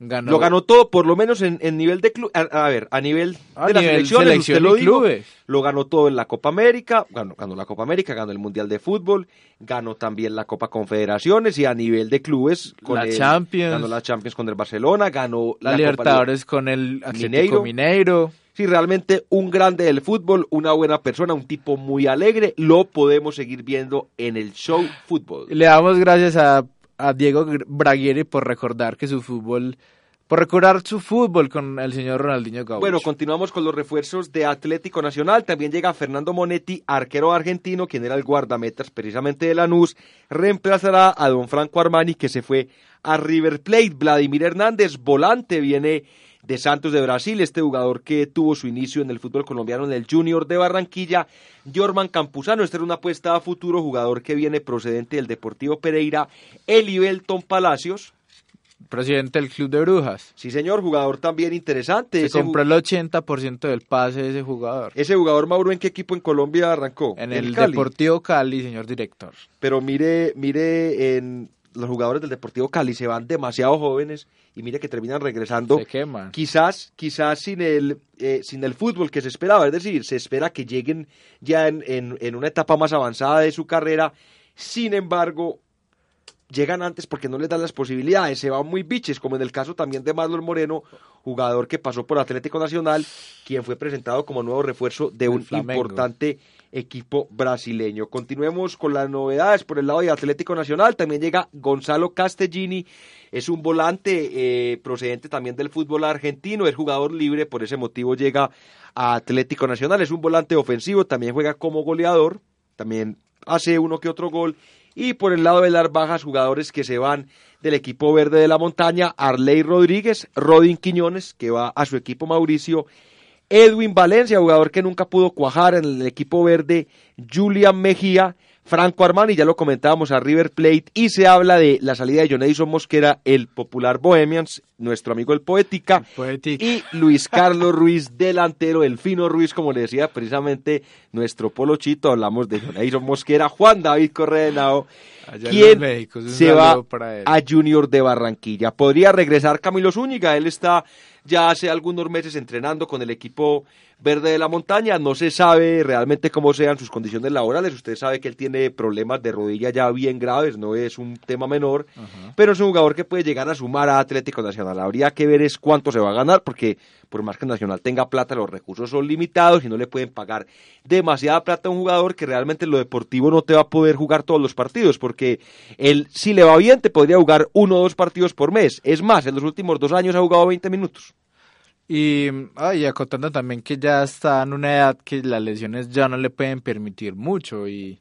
Speaker 2: Lo ganó todo, por lo menos en, en nivel de club. A, a ver, a nivel
Speaker 3: a
Speaker 2: de las selecciones,
Speaker 3: selección
Speaker 2: usted lo dijo,
Speaker 3: clubes.
Speaker 2: lo ganó todo en la Copa América, ganó, ganó la Copa América, ganó el Mundial de Fútbol, ganó también la Copa Confederaciones y a nivel de clubes con
Speaker 3: La
Speaker 2: el-
Speaker 3: Champions.
Speaker 2: ganó la Champions con el Barcelona, ganó
Speaker 3: La, Libertadores con el
Speaker 2: Mineiro.
Speaker 3: Mineiro.
Speaker 2: Sí, realmente un grande del fútbol, una buena persona, un tipo muy alegre, lo podemos seguir viendo en el show fútbol.
Speaker 3: Le damos gracias a, a Diego Braguieri por recordar que su fútbol, por recordar su fútbol con el señor Ronaldinho Gaucho.
Speaker 2: Bueno, continuamos con los refuerzos de Atlético Nacional. También llega Fernando Monetti, arquero argentino, quien era el guardametas precisamente de Lanús. Reemplazará a don Franco Armani, que se fue a River Plate. Vladimir Hernández, volante, viene de Santos de Brasil, este jugador que tuvo su inicio en el fútbol colombiano en el Junior de Barranquilla. Jorman Campuzano, esta era una apuesta a futuro, jugador que viene procedente del Deportivo Pereira. Elibelton Palacios,
Speaker 3: presidente del Club de Brujas.
Speaker 2: sí señor, jugador también interesante.
Speaker 3: Se
Speaker 2: Ese
Speaker 3: compró el 80% del pase de ese jugador.
Speaker 2: Ese jugador Mauro, ¿en qué equipo en Colombia arrancó?
Speaker 3: En el
Speaker 2: Cali.
Speaker 3: Deportivo Cali, señor director.
Speaker 2: Pero mire, mire, en los jugadores del Deportivo Cali se van demasiado jóvenes y mire que terminan regresando.
Speaker 3: Se queman.
Speaker 2: Quizás, quizás sin el, eh, sin el fútbol que se esperaba, es decir, se espera que lleguen ya en, en, en una etapa más avanzada de su carrera. Sin embargo, llegan antes porque no les dan las posibilidades, se van muy biches, como en el caso también de Marlon Moreno, jugador que pasó por Atlético Nacional, quien fue presentado como nuevo refuerzo de un
Speaker 3: Flamengo.
Speaker 2: importante equipo brasileño. Continuemos con las novedades por el lado de Atlético Nacional, también llega Gonzalo Castellini, es un volante eh, procedente también del fútbol argentino, es jugador libre, por ese motivo llega a Atlético Nacional, es un volante ofensivo, también juega como goleador, también hace uno que otro gol. Y por el lado de las bajas, jugadores que se van del equipo verde de la montaña, Arley Rodríguez, Rodin Quiñones, que va a su equipo Mauricio, Edwin Valencia, jugador que nunca pudo cuajar en el equipo verde, Julian Mejía, Franco Armani, ya lo comentábamos a River Plate, y se habla de la salida de Jonadison Mosquera, el popular Bohemians, nuestro amigo el Poética,
Speaker 3: Poética.
Speaker 2: y Luis Carlos Ruiz, delantero, el fino Ruiz, como le decía precisamente nuestro polochito, hablamos de Jonadison Mosquera, Juan David Correa quien se va
Speaker 3: para él.
Speaker 2: a Junior de Barranquilla. Podría regresar Camilo Zúñiga, él está ya hace algunos meses entrenando con el equipo verde de la montaña, no se sabe realmente cómo sean sus condiciones laborales, usted sabe que él tiene problemas de rodilla ya bien graves, no es un tema menor, pero es un jugador que puede llegar a sumar a Atlético Nacional, habría que ver es cuánto se va a ganar, porque por más que Nacional tenga plata, los recursos son limitados y no le pueden pagar demasiada plata a un jugador que realmente en lo deportivo no te va a poder jugar todos los partidos, porque él, si le va bien, te podría jugar uno o dos partidos por mes. Es más, en los últimos dos años ha jugado 20 minutos.
Speaker 3: Y, ay, acotando también que ya está en una edad que las lesiones ya no le pueden permitir mucho y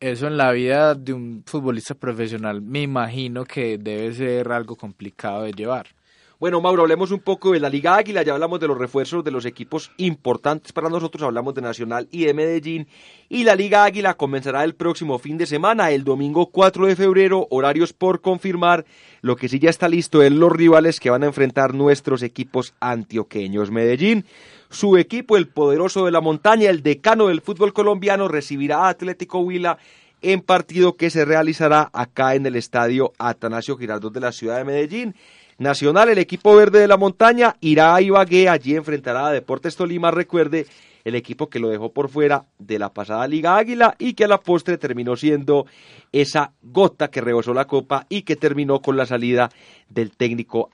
Speaker 3: eso en la vida de un futbolista profesional me imagino que debe ser algo complicado de llevar.
Speaker 2: Bueno, Mauro, hablemos un poco de la Liga Águila, ya hablamos de los refuerzos de los equipos importantes para nosotros, hablamos de Nacional y de Medellín, y la Liga Águila comenzará el próximo fin de semana, el domingo 4 de febrero, horarios por confirmar, lo que sí ya está listo es los rivales que van a enfrentar nuestros equipos antioqueños. Medellín, su equipo, el poderoso de la montaña, el decano del fútbol colombiano, recibirá a Atlético Huila en partido que se realizará acá en el estadio Atanasio Girardot de la ciudad de Medellín. Nacional, el equipo verde de la montaña, irá a Ibagué, allí enfrentará a Deportes Tolima, recuerde, el equipo que lo dejó por fuera de la pasada Liga Águila y que a la postre terminó siendo esa gota que rebosó la copa y que terminó con la salida del técnico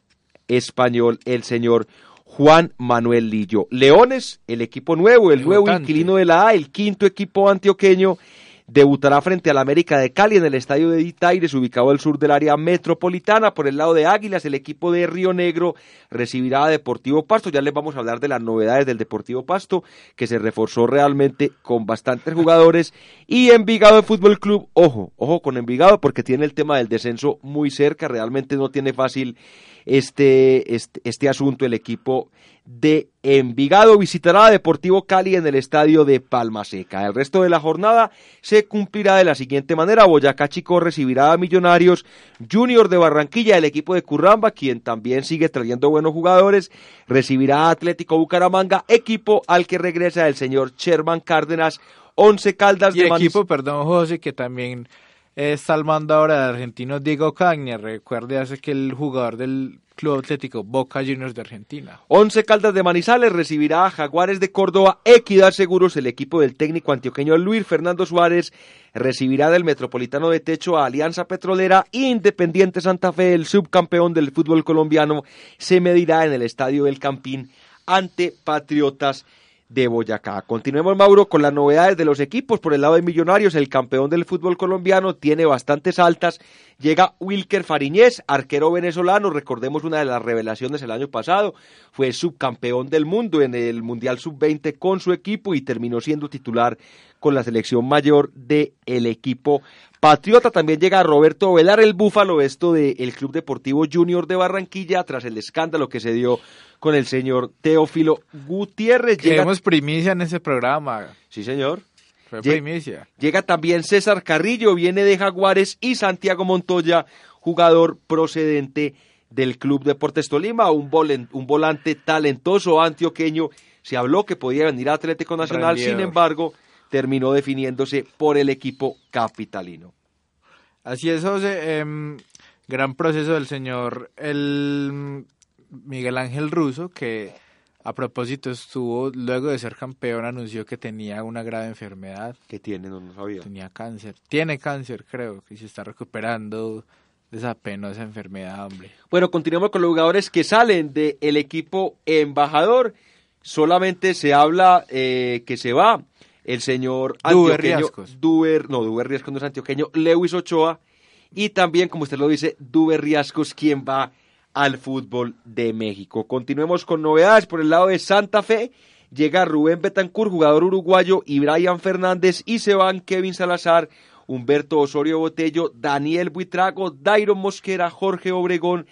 Speaker 2: español, el señor Juan Manuel Lillo. Leones, el equipo nuevo, el nuevo inquilino de la A, el quinto equipo antioqueño, debutará frente al América de Cali en el estadio de Ditaires, ubicado al sur del área metropolitana. Por el lado de Águilas, el equipo de Río Negro recibirá a Deportivo Pasto. Ya les vamos a hablar de las novedades del Deportivo Pasto, que se reforzó realmente con bastantes jugadores. Y Envigado de Fútbol Club, ojo, ojo con Envigado, porque tiene el tema del descenso muy cerca. Realmente no tiene fácil este, este, este asunto el equipo de Envigado visitará a Deportivo Cali en el estadio de Palma Seca. El resto de la jornada se cumplirá de la siguiente manera. Boyacá Chico recibirá a Millonarios, Junior de Barranquilla, el equipo de Curramba, quien también sigue trayendo buenos jugadores, recibirá a Atlético Bucaramanga, equipo al que regresa el señor Sherman Cárdenas, Once Caldas
Speaker 3: y
Speaker 2: de
Speaker 3: equipo, perdón José, que también está al mando ahora de argentino Diego Caña. Recuerde hace que el jugador del Club Atlético Boca Juniors de Argentina.
Speaker 2: Once Caldas de Manizales recibirá a Jaguares de Córdoba, Equidad Seguros, el equipo del técnico antioqueño Luis Fernando Suárez, recibirá del Metropolitano de Techo a Alianza Petrolera, Independiente Santa Fe, el subcampeón del fútbol colombiano, se medirá en el Estadio del Campín ante Patriotas de Boyacá. Continuemos, Mauro, con las novedades de los equipos. Por el lado de Millonarios, el campeón del fútbol colombiano tiene bastantes altas. Llega Wilker Fariñez, arquero venezolano. Recordemos una de las revelaciones el año pasado. Fue subcampeón del mundo en el Mundial Sub-20 con su equipo y terminó siendo titular con la selección mayor del el equipo Patriota también llega Roberto Velar, el búfalo, esto del Club Deportivo Junior de Barranquilla, tras el escándalo que se dio con el señor Teófilo Gutiérrez.
Speaker 3: Llega... primicia en ese programa.
Speaker 2: Sí, señor.
Speaker 3: Fue primicia.
Speaker 2: Llega también César Carrillo, viene de Jaguares, y Santiago Montoya, jugador procedente del Club Deportes Tolima, un, un volante talentoso antioqueño. Se habló que podía venir a Atlético Nacional, sin embargo, terminó definiéndose por el equipo capitalino.
Speaker 3: Así es, José. Em, gran proceso del señor el Miguel Ángel Russo, que a propósito estuvo, luego de ser campeón, anunció que tenía una grave enfermedad.
Speaker 2: ¿Qué tiene? No, sabía.
Speaker 3: Tenía cáncer. Tiene cáncer, creo, y se está recuperando de esa penosa enfermedad, hombre.
Speaker 2: Bueno, continuamos con los jugadores que salen del equipo embajador. Solamente se habla eh, que se va el señor
Speaker 3: antioqueño
Speaker 2: Duber, no, Duber Riascos no es antioqueño, Lewis Ochoa, y también, como usted lo dice, Duber Riascos, quien va al fútbol de México. Continuemos con novedades por el lado de Santa Fe. Llega Rubén Betancourt, jugador uruguayo, y Brian Fernández, y se van Kevin Salazar, Humberto Osorio Botello, Daniel Buitrago, Dairon Mosquera, Jorge Obregón,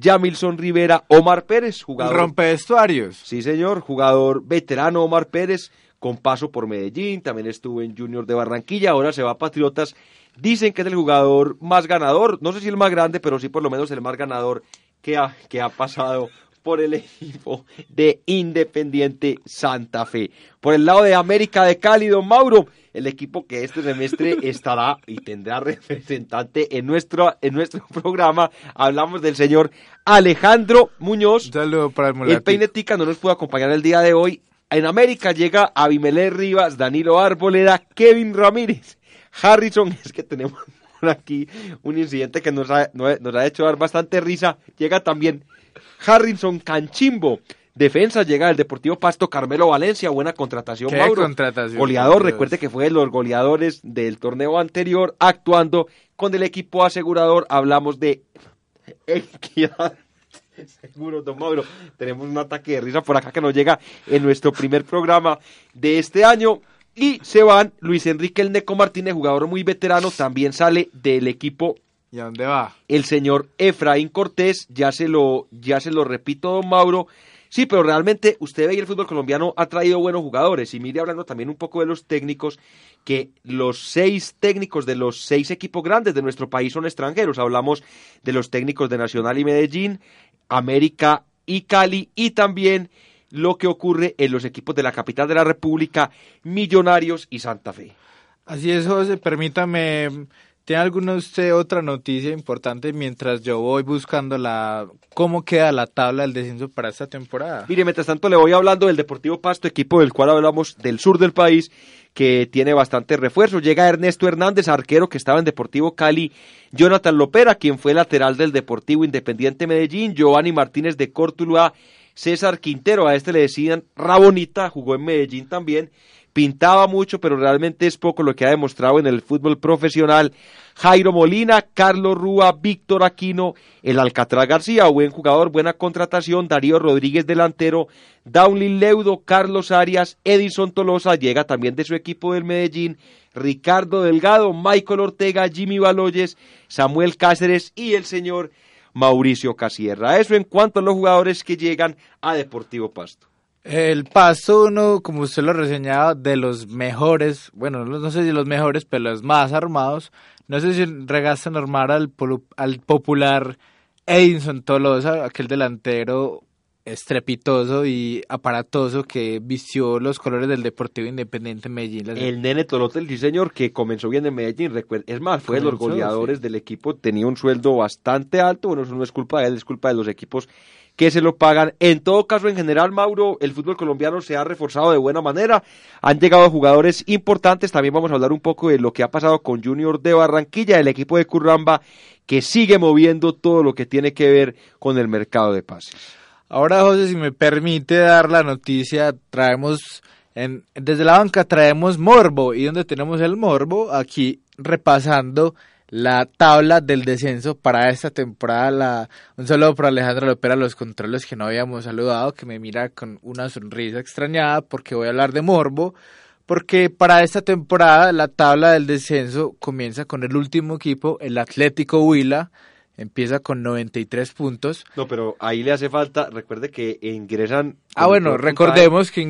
Speaker 2: Jamilson Rivera, Omar Pérez, jugador.
Speaker 3: Rompe vestuarios.
Speaker 2: Sí, señor, jugador veterano Omar Pérez, con paso por Medellín, también estuvo en Junior de Barranquilla, ahora se va a Patriotas. Dicen que es el jugador más ganador, no sé si el más grande, pero sí por lo menos el más ganador que ha, que ha pasado por el equipo de Independiente Santa Fe. Por el lado de América de Cali, don Mauro, el equipo que este semestre estará y tendrá representante en nuestro, en nuestro programa. Hablamos del señor Alejandro Muñoz.
Speaker 3: Un saludo para el,
Speaker 2: el Peinetica no nos pudo acompañar el día de hoy. En América llega Abimelé Rivas, Danilo Arboleda, Kevin Ramírez, Harrison. Es que tenemos por aquí un incidente que nos ha, nos ha hecho dar bastante risa. Llega también Harrison Canchimbo. Defensa llega el Deportivo Pasto Carmelo Valencia, buena contratación,
Speaker 3: ¿Qué
Speaker 2: Mauro.
Speaker 3: Contratación,
Speaker 2: goleador, recuerde que fue de los goleadores del torneo anterior, actuando con el equipo asegurador. Hablamos de Equidad Seguro, don Mauro. Tenemos un ataque de risa por acá que nos llega en nuestro primer programa de este año. Y se van Luis Enrique El Neco Martínez, jugador muy veterano, también sale del equipo.
Speaker 3: ¿Y a dónde va?
Speaker 2: El señor Efraín Cortés, ya se lo, ya se lo repito, don Mauro. Sí, pero realmente usted ve y el fútbol colombiano ha traído buenos jugadores. Y mire hablando también un poco de los técnicos, que los seis técnicos de los seis equipos grandes de nuestro país son extranjeros. Hablamos de los técnicos de Nacional y Medellín, América y Cali y también lo que ocurre en los equipos de la capital de la República, Millonarios y Santa Fe.
Speaker 3: Así es, José, permítame, ¿tiene alguna usted otra noticia importante mientras yo voy buscando la cómo queda la tabla del descenso para esta temporada?
Speaker 2: Mire, mientras tanto le voy hablando del Deportivo Pasto, equipo del cual hablamos del sur del país, que tiene bastante refuerzo. Llega Ernesto Hernández, arquero que estaba en Deportivo Cali, Jonathan Lopera, quien fue lateral del Deportivo Independiente Medellín, Giovanni Martínez de Córtula, César Quintero, a este le decían Rabonita, jugó en Medellín también, pintaba mucho, pero realmente es poco lo que ha demostrado en el fútbol profesional. Jairo Molina, Carlos Rúa, Víctor Aquino, el Alcatraz García, buen jugador, buena contratación, Darío Rodríguez delantero, Downlin Leudo, Carlos Arias, Edison Tolosa, llega también de su equipo del Medellín, Ricardo Delgado, Michael Ortega, Jimmy Baloyes, Samuel Cáceres y el señor Mauricio Casierra. Eso en cuanto a los jugadores que llegan a Deportivo Pasto.
Speaker 3: El Pasto, uno, como usted lo reseñaba, de los mejores, bueno, no sé si los mejores, pero los más armados. No sé si regaste normal al, al popular Edinson Tolosa, aquel delantero estrepitoso y aparatoso que vistió los colores del Deportivo Independiente Medellín.
Speaker 2: El nene Tolotel, sí señor, que comenzó bien en Medellín. Es más, fue de los goleadores del equipo, tenía un sueldo bastante alto. Bueno, eso no es culpa de él, es culpa de los equipos que se lo pagan. En todo caso, en general, Mauro, el fútbol colombiano se ha reforzado de buena manera. Han llegado jugadores importantes. También vamos a hablar un poco de lo que ha pasado con Junior de Barranquilla, el equipo de Curramba, que sigue moviendo todo lo que tiene que ver con el mercado de pases.
Speaker 3: Ahora, José, si me permite dar la noticia, traemos, en, desde la banca traemos Morbo. ¿Y donde tenemos el Morbo? Aquí repasando la tabla del descenso para esta temporada. La, un saludo para Alejandro Lopera, los controles que no habíamos saludado, que me mira con una sonrisa extrañada porque voy a hablar de Morbo. Porque para esta temporada la tabla del descenso comienza con el último equipo, el Atlético Huila, empieza con 93 puntos.
Speaker 2: No, pero ahí le hace falta, recuerde que ingresan...
Speaker 3: Ah, bueno, recordemos que,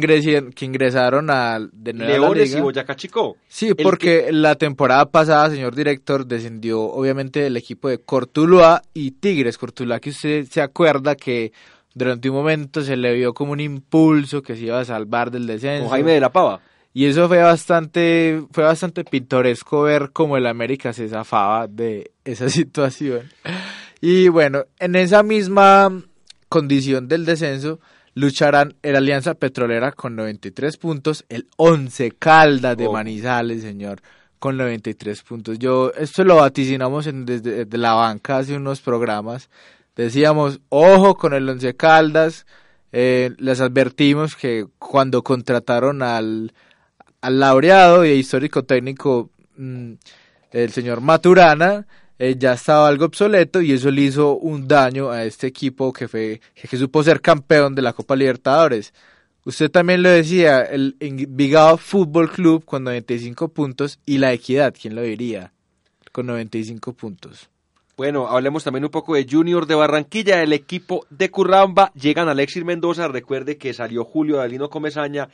Speaker 3: que ingresaron a
Speaker 2: de Leones y Boyacá Chico.
Speaker 3: Sí, porque la temporada pasada, señor director, descendió obviamente el equipo de Cortuluá y Tigres. Cortuluá que usted se acuerda que durante un momento se le vio como un impulso que se iba a salvar del descenso.
Speaker 2: Con Jaime de la Pava.
Speaker 3: Y eso fue bastante, fue bastante pintoresco ver cómo el América se zafaba de esa situación. Y bueno, en esa misma condición del descenso, lucharán el Alianza Petrolera con 93 puntos, el 11 Caldas de oh. Manizales, señor, con 93 puntos. Yo, esto lo vaticinamos en, desde, la banca hace unos programas. Decíamos, ojo con el 11 Caldas. Eh, les advertimos que cuando contrataron al al laureado y histórico técnico mm, el señor Maturana eh, ya estaba algo obsoleto y eso le hizo un daño a este equipo que fue que supo ser campeón de la Copa Libertadores. Usted también lo decía, el Envigado Fútbol Club con 95 puntos y la Equidad, ¿quién lo diría? Con 95 puntos.
Speaker 2: Bueno, hablemos también un poco de Junior de Barranquilla, el equipo de Curramba. Llegan Alexis Mendoza, recuerde que salió Julio Dalino Comesaña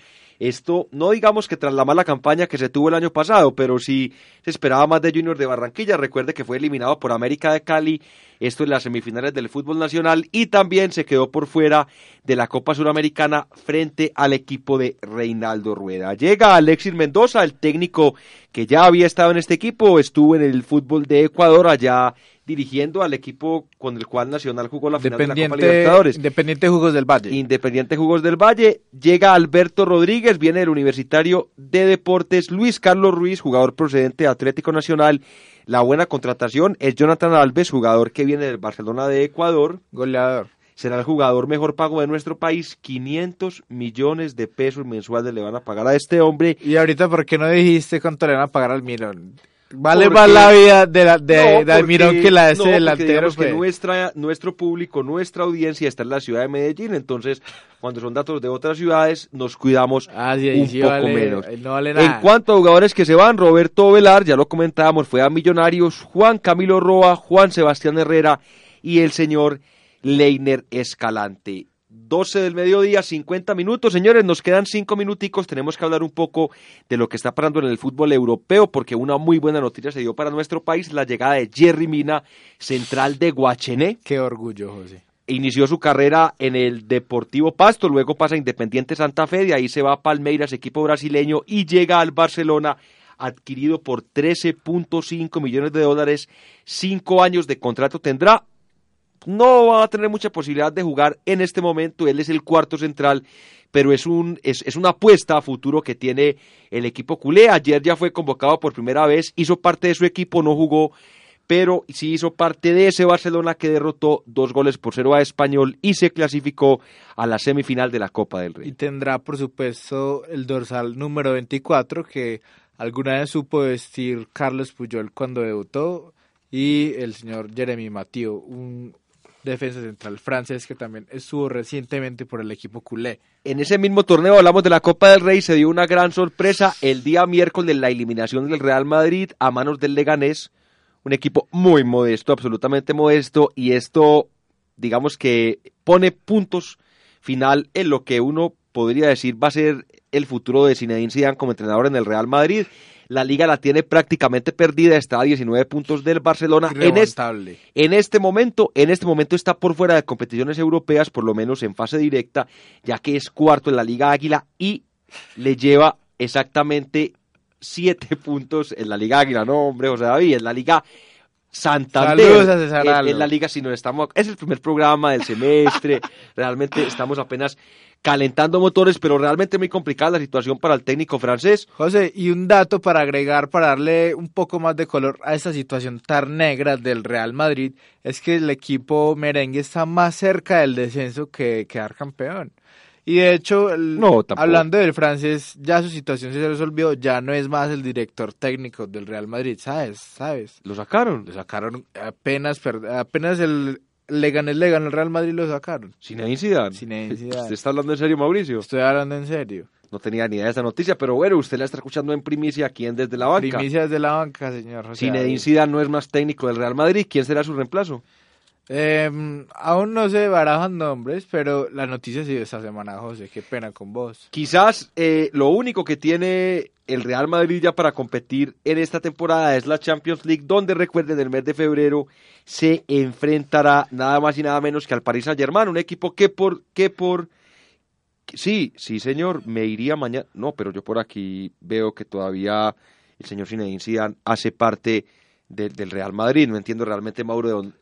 Speaker 2: esto, no digamos que tras la mala campaña que se tuvo el año pasado, pero sí se esperaba más de Junior de Barranquilla. Recuerde que fue eliminado por América de Cali, esto en las semifinales del fútbol nacional, y también se quedó por fuera de la Copa Suramericana frente al equipo de Reinaldo Rueda. Llega Alexis Mendoza, el técnico que ya había estado en este equipo, estuvo en el fútbol de Ecuador allá dirigiendo al equipo con el cual Nacional jugó la final de la Copa Libertadores.
Speaker 3: Independiente Jugos del Valle.
Speaker 2: Independiente Jugos del Valle. Llega Alberto Rodríguez, viene del Universitario de Deportes. Luis Carlos Ruiz, jugador procedente de Atlético Nacional. La buena contratación es Jonathan Alves, jugador que viene del Barcelona de Ecuador.
Speaker 3: Goleador.
Speaker 2: Será el jugador mejor pago de nuestro país. 500 millones de pesos mensuales le van a pagar a este hombre.
Speaker 3: Y ahorita, ¿por qué no dijiste cuánto le van a pagar al Milan? Vale más la vida de, la, de, Almirón que la de ese delantero.
Speaker 2: que pues. nuestra, nuestro público, nuestra audiencia está en la ciudad de Medellín, entonces cuando son datos de otras ciudades nos cuidamos
Speaker 3: ah,
Speaker 2: un poco menos.
Speaker 3: Eh,
Speaker 2: en cuanto a jugadores que se van, Roberto Velar, ya lo comentábamos, fue a Millonarios, Juan Camilo Roa, Juan Sebastián Herrera y el señor Leiner Escalante. 12 del mediodía, 50 minutos. Señores, nos quedan 5 minuticos. Tenemos que hablar un poco de lo que está pasando en el fútbol europeo, porque una muy buena noticia se dio para nuestro país, la llegada de Jerry Mina, central de Guachené.
Speaker 3: Qué orgullo, José.
Speaker 2: Inició su carrera en el Deportivo Pasto, luego pasa a Independiente Santa Fe, de ahí se va a Palmeiras, equipo brasileño, y llega al Barcelona adquirido por 13.5 millones de dólares, cinco años de contrato tendrá, no va a tener mucha posibilidad de jugar en este momento. Él es el cuarto central, pero es, un, es, es, una apuesta a futuro que tiene el equipo culé. Ayer ya fue convocado por primera vez, hizo parte de su equipo, no jugó, pero sí hizo parte de ese Barcelona que derrotó dos goles por cero a Español y se clasificó a la semifinal de la Copa del Rey.
Speaker 3: Y tendrá, por supuesto, el dorsal número 24 que alguna vez supo vestir Carlos Puyol cuando debutó y el señor Jeremy Mathieu, un defensa central francés que también estuvo recientemente por el equipo culé.
Speaker 2: En ese mismo torneo hablamos de la Copa del Rey, se dio una gran sorpresa el día miércoles la eliminación del Real Madrid a manos del Leganés, un equipo muy modesto, absolutamente modesto, y esto digamos que pone puntos final en lo que uno podría decir va a ser el futuro de Zinedine Zidane como entrenador en el Real Madrid. La liga la tiene prácticamente perdida, está a 19 puntos del Barcelona. En este, en este momento, en este momento está por fuera de competiciones europeas, por lo menos en fase directa, ya que es cuarto en la Liga Águila y le lleva exactamente siete puntos en la Liga Águila. No, hombre, José David, en la Liga Santander. en, en, la Liga, si no estamos, es el primer programa del semestre. realmente estamos apenas calentando motores, pero realmente muy complicada la situación para el técnico francés.
Speaker 3: José, y un dato para agregar, para darle un poco más de color a esta situación tan negra del Real Madrid, es que el equipo merengue está más cerca del descenso que quedar campeón. Y de hecho, hablando del francés, ya su situación se resolvió, ya no es más el director técnico del Real Madrid, ¿sabes? ¿Sabes?
Speaker 2: ¿Lo sacaron?
Speaker 3: Lo sacaron apenas, apenas el le gané, le ganó el Real Madrid lo sacaron.
Speaker 2: Sin Zidane.
Speaker 3: Sin Zidane.
Speaker 2: ¿Usted está hablando en serio, Mauricio?
Speaker 3: Estoy hablando en serio.
Speaker 2: No tenía ni idea de esta noticia, pero bueno, usted la está escuchando en primicia aquí en Desde la Banca.
Speaker 3: Primicia desde la banca, señor.
Speaker 2: Zinedine Zidane no es más técnico del Real Madrid. ¿Quién será su reemplazo?
Speaker 3: Eh, aún no se barajan nombres, pero la noticia sido esta semana, José. Qué pena con vos.
Speaker 2: Quizás eh, lo único que tiene el Real Madrid ya para competir en esta temporada es la Champions League, donde recuerden el mes de febrero se enfrentará nada más y nada menos que al Paris Saint Germain, un equipo que por que por sí, sí señor, me iría mañana. No, pero yo por aquí veo que todavía el señor Zinedine Zidane hace parte del Real Madrid. No entiendo realmente Mauro de dónde,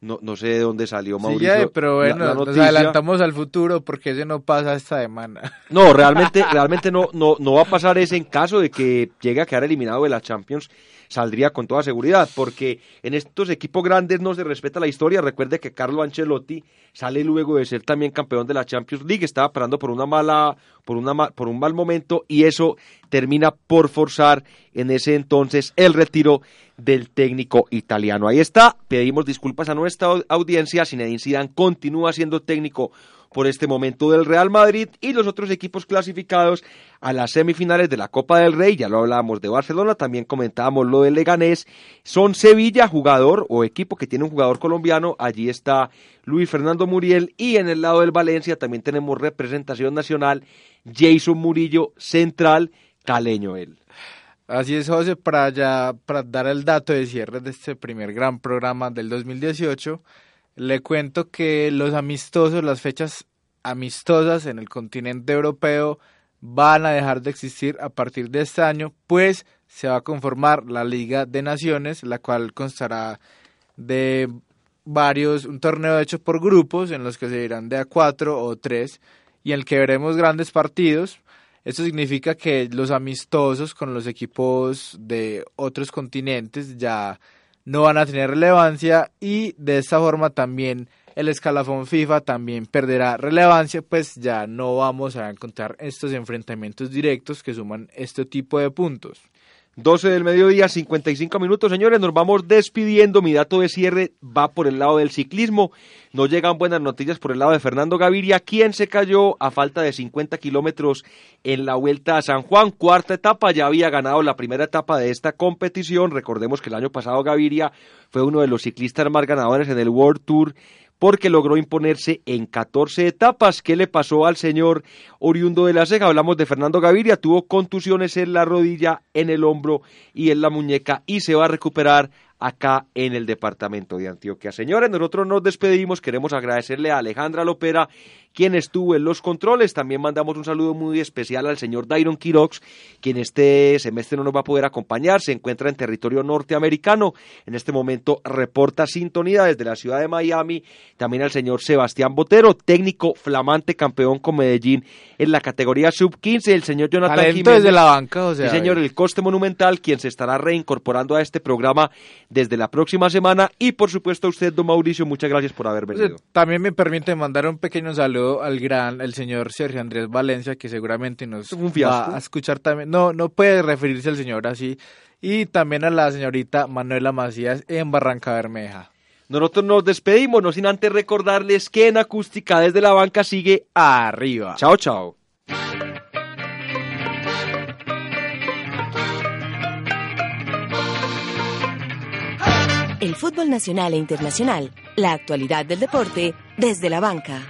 Speaker 2: no, no sé de dónde salió Mauricio.
Speaker 3: Sí, pero bueno, nos adelantamos al futuro porque ese no pasa esta semana.
Speaker 2: No, realmente, realmente no, no, no va a pasar ese en caso de que llegue a quedar eliminado de la Champions saldría con toda seguridad, porque en estos equipos grandes no se respeta la historia. Recuerde que Carlo Ancelotti sale luego de ser también campeón de la Champions League, estaba parando por una mala, por una por un mal momento y eso termina por forzar en ese entonces el retiro del técnico italiano. Ahí está, pedimos disculpas a nuestra audiencia, Zinedine Zidane continúa siendo técnico por este momento del Real Madrid y los otros equipos clasificados a las semifinales de la Copa del Rey, ya lo hablábamos de Barcelona, también comentábamos lo del Leganés, son Sevilla, jugador o equipo que tiene un jugador colombiano, allí está Luis Fernando Muriel y en el lado del Valencia también tenemos representación nacional, Jason Murillo, central, caleño él.
Speaker 3: Así es, José, para, ya, para dar el dato de cierre de este primer gran programa del 2018, le cuento que los amistosos, las fechas amistosas en el continente europeo van a dejar de existir a partir de este año, pues se va a conformar la Liga de Naciones, la cual constará de varios, un torneo hecho por grupos en los que se irán de a cuatro o tres y en el que veremos grandes partidos. Esto significa que los amistosos con los equipos de otros continentes ya no van a tener relevancia y de esta forma también el escalafón FIFA también perderá relevancia, pues ya no vamos a encontrar estos enfrentamientos directos que suman este tipo de puntos.
Speaker 2: 12 del mediodía, 55 minutos, señores, nos vamos despidiendo. Mi dato de cierre va por el lado del ciclismo. No llegan buenas noticias por el lado de Fernando Gaviria, quien se cayó a falta de 50 kilómetros en la Vuelta a San Juan. Cuarta etapa, ya había ganado la primera etapa de esta competición. Recordemos que el año pasado Gaviria fue uno de los ciclistas más ganadores en el World Tour porque logró imponerse en 14 etapas. ¿Qué le pasó al señor oriundo de la ceja? Hablamos de Fernando Gaviria, tuvo contusiones en la rodilla, en el hombro y en la muñeca y se va a recuperar acá en el departamento de Antioquia. Señores, nosotros nos despedimos, queremos agradecerle a Alejandra Lopera quien estuvo en los controles. También mandamos un saludo muy especial al señor Dairon Quirox, quien este semestre no nos va a poder acompañar, se encuentra en territorio norteamericano. En este momento reporta sintonía desde la ciudad de Miami. También al señor Sebastián Botero, técnico flamante campeón con Medellín en la categoría sub-15. El señor Jonathan
Speaker 3: Talento
Speaker 2: Jiménez.
Speaker 3: desde la banca, o sea.
Speaker 2: Sí, señor, el coste monumental, quien se estará reincorporando a este programa desde la próxima semana. Y por supuesto a usted, don Mauricio, muchas gracias por haber venido.
Speaker 3: También me permite mandar un pequeño saludo al gran, el señor Sergio Andrés Valencia, que seguramente nos va a escuchar también. No, no puede referirse al señor así. Y también a la señorita Manuela Macías en Barranca Bermeja.
Speaker 2: Nosotros nos despedimos, no sin antes recordarles que en acústica desde la banca sigue
Speaker 3: Arriba.
Speaker 2: Chao, chao.
Speaker 1: El fútbol nacional e internacional, la actualidad del deporte desde la banca.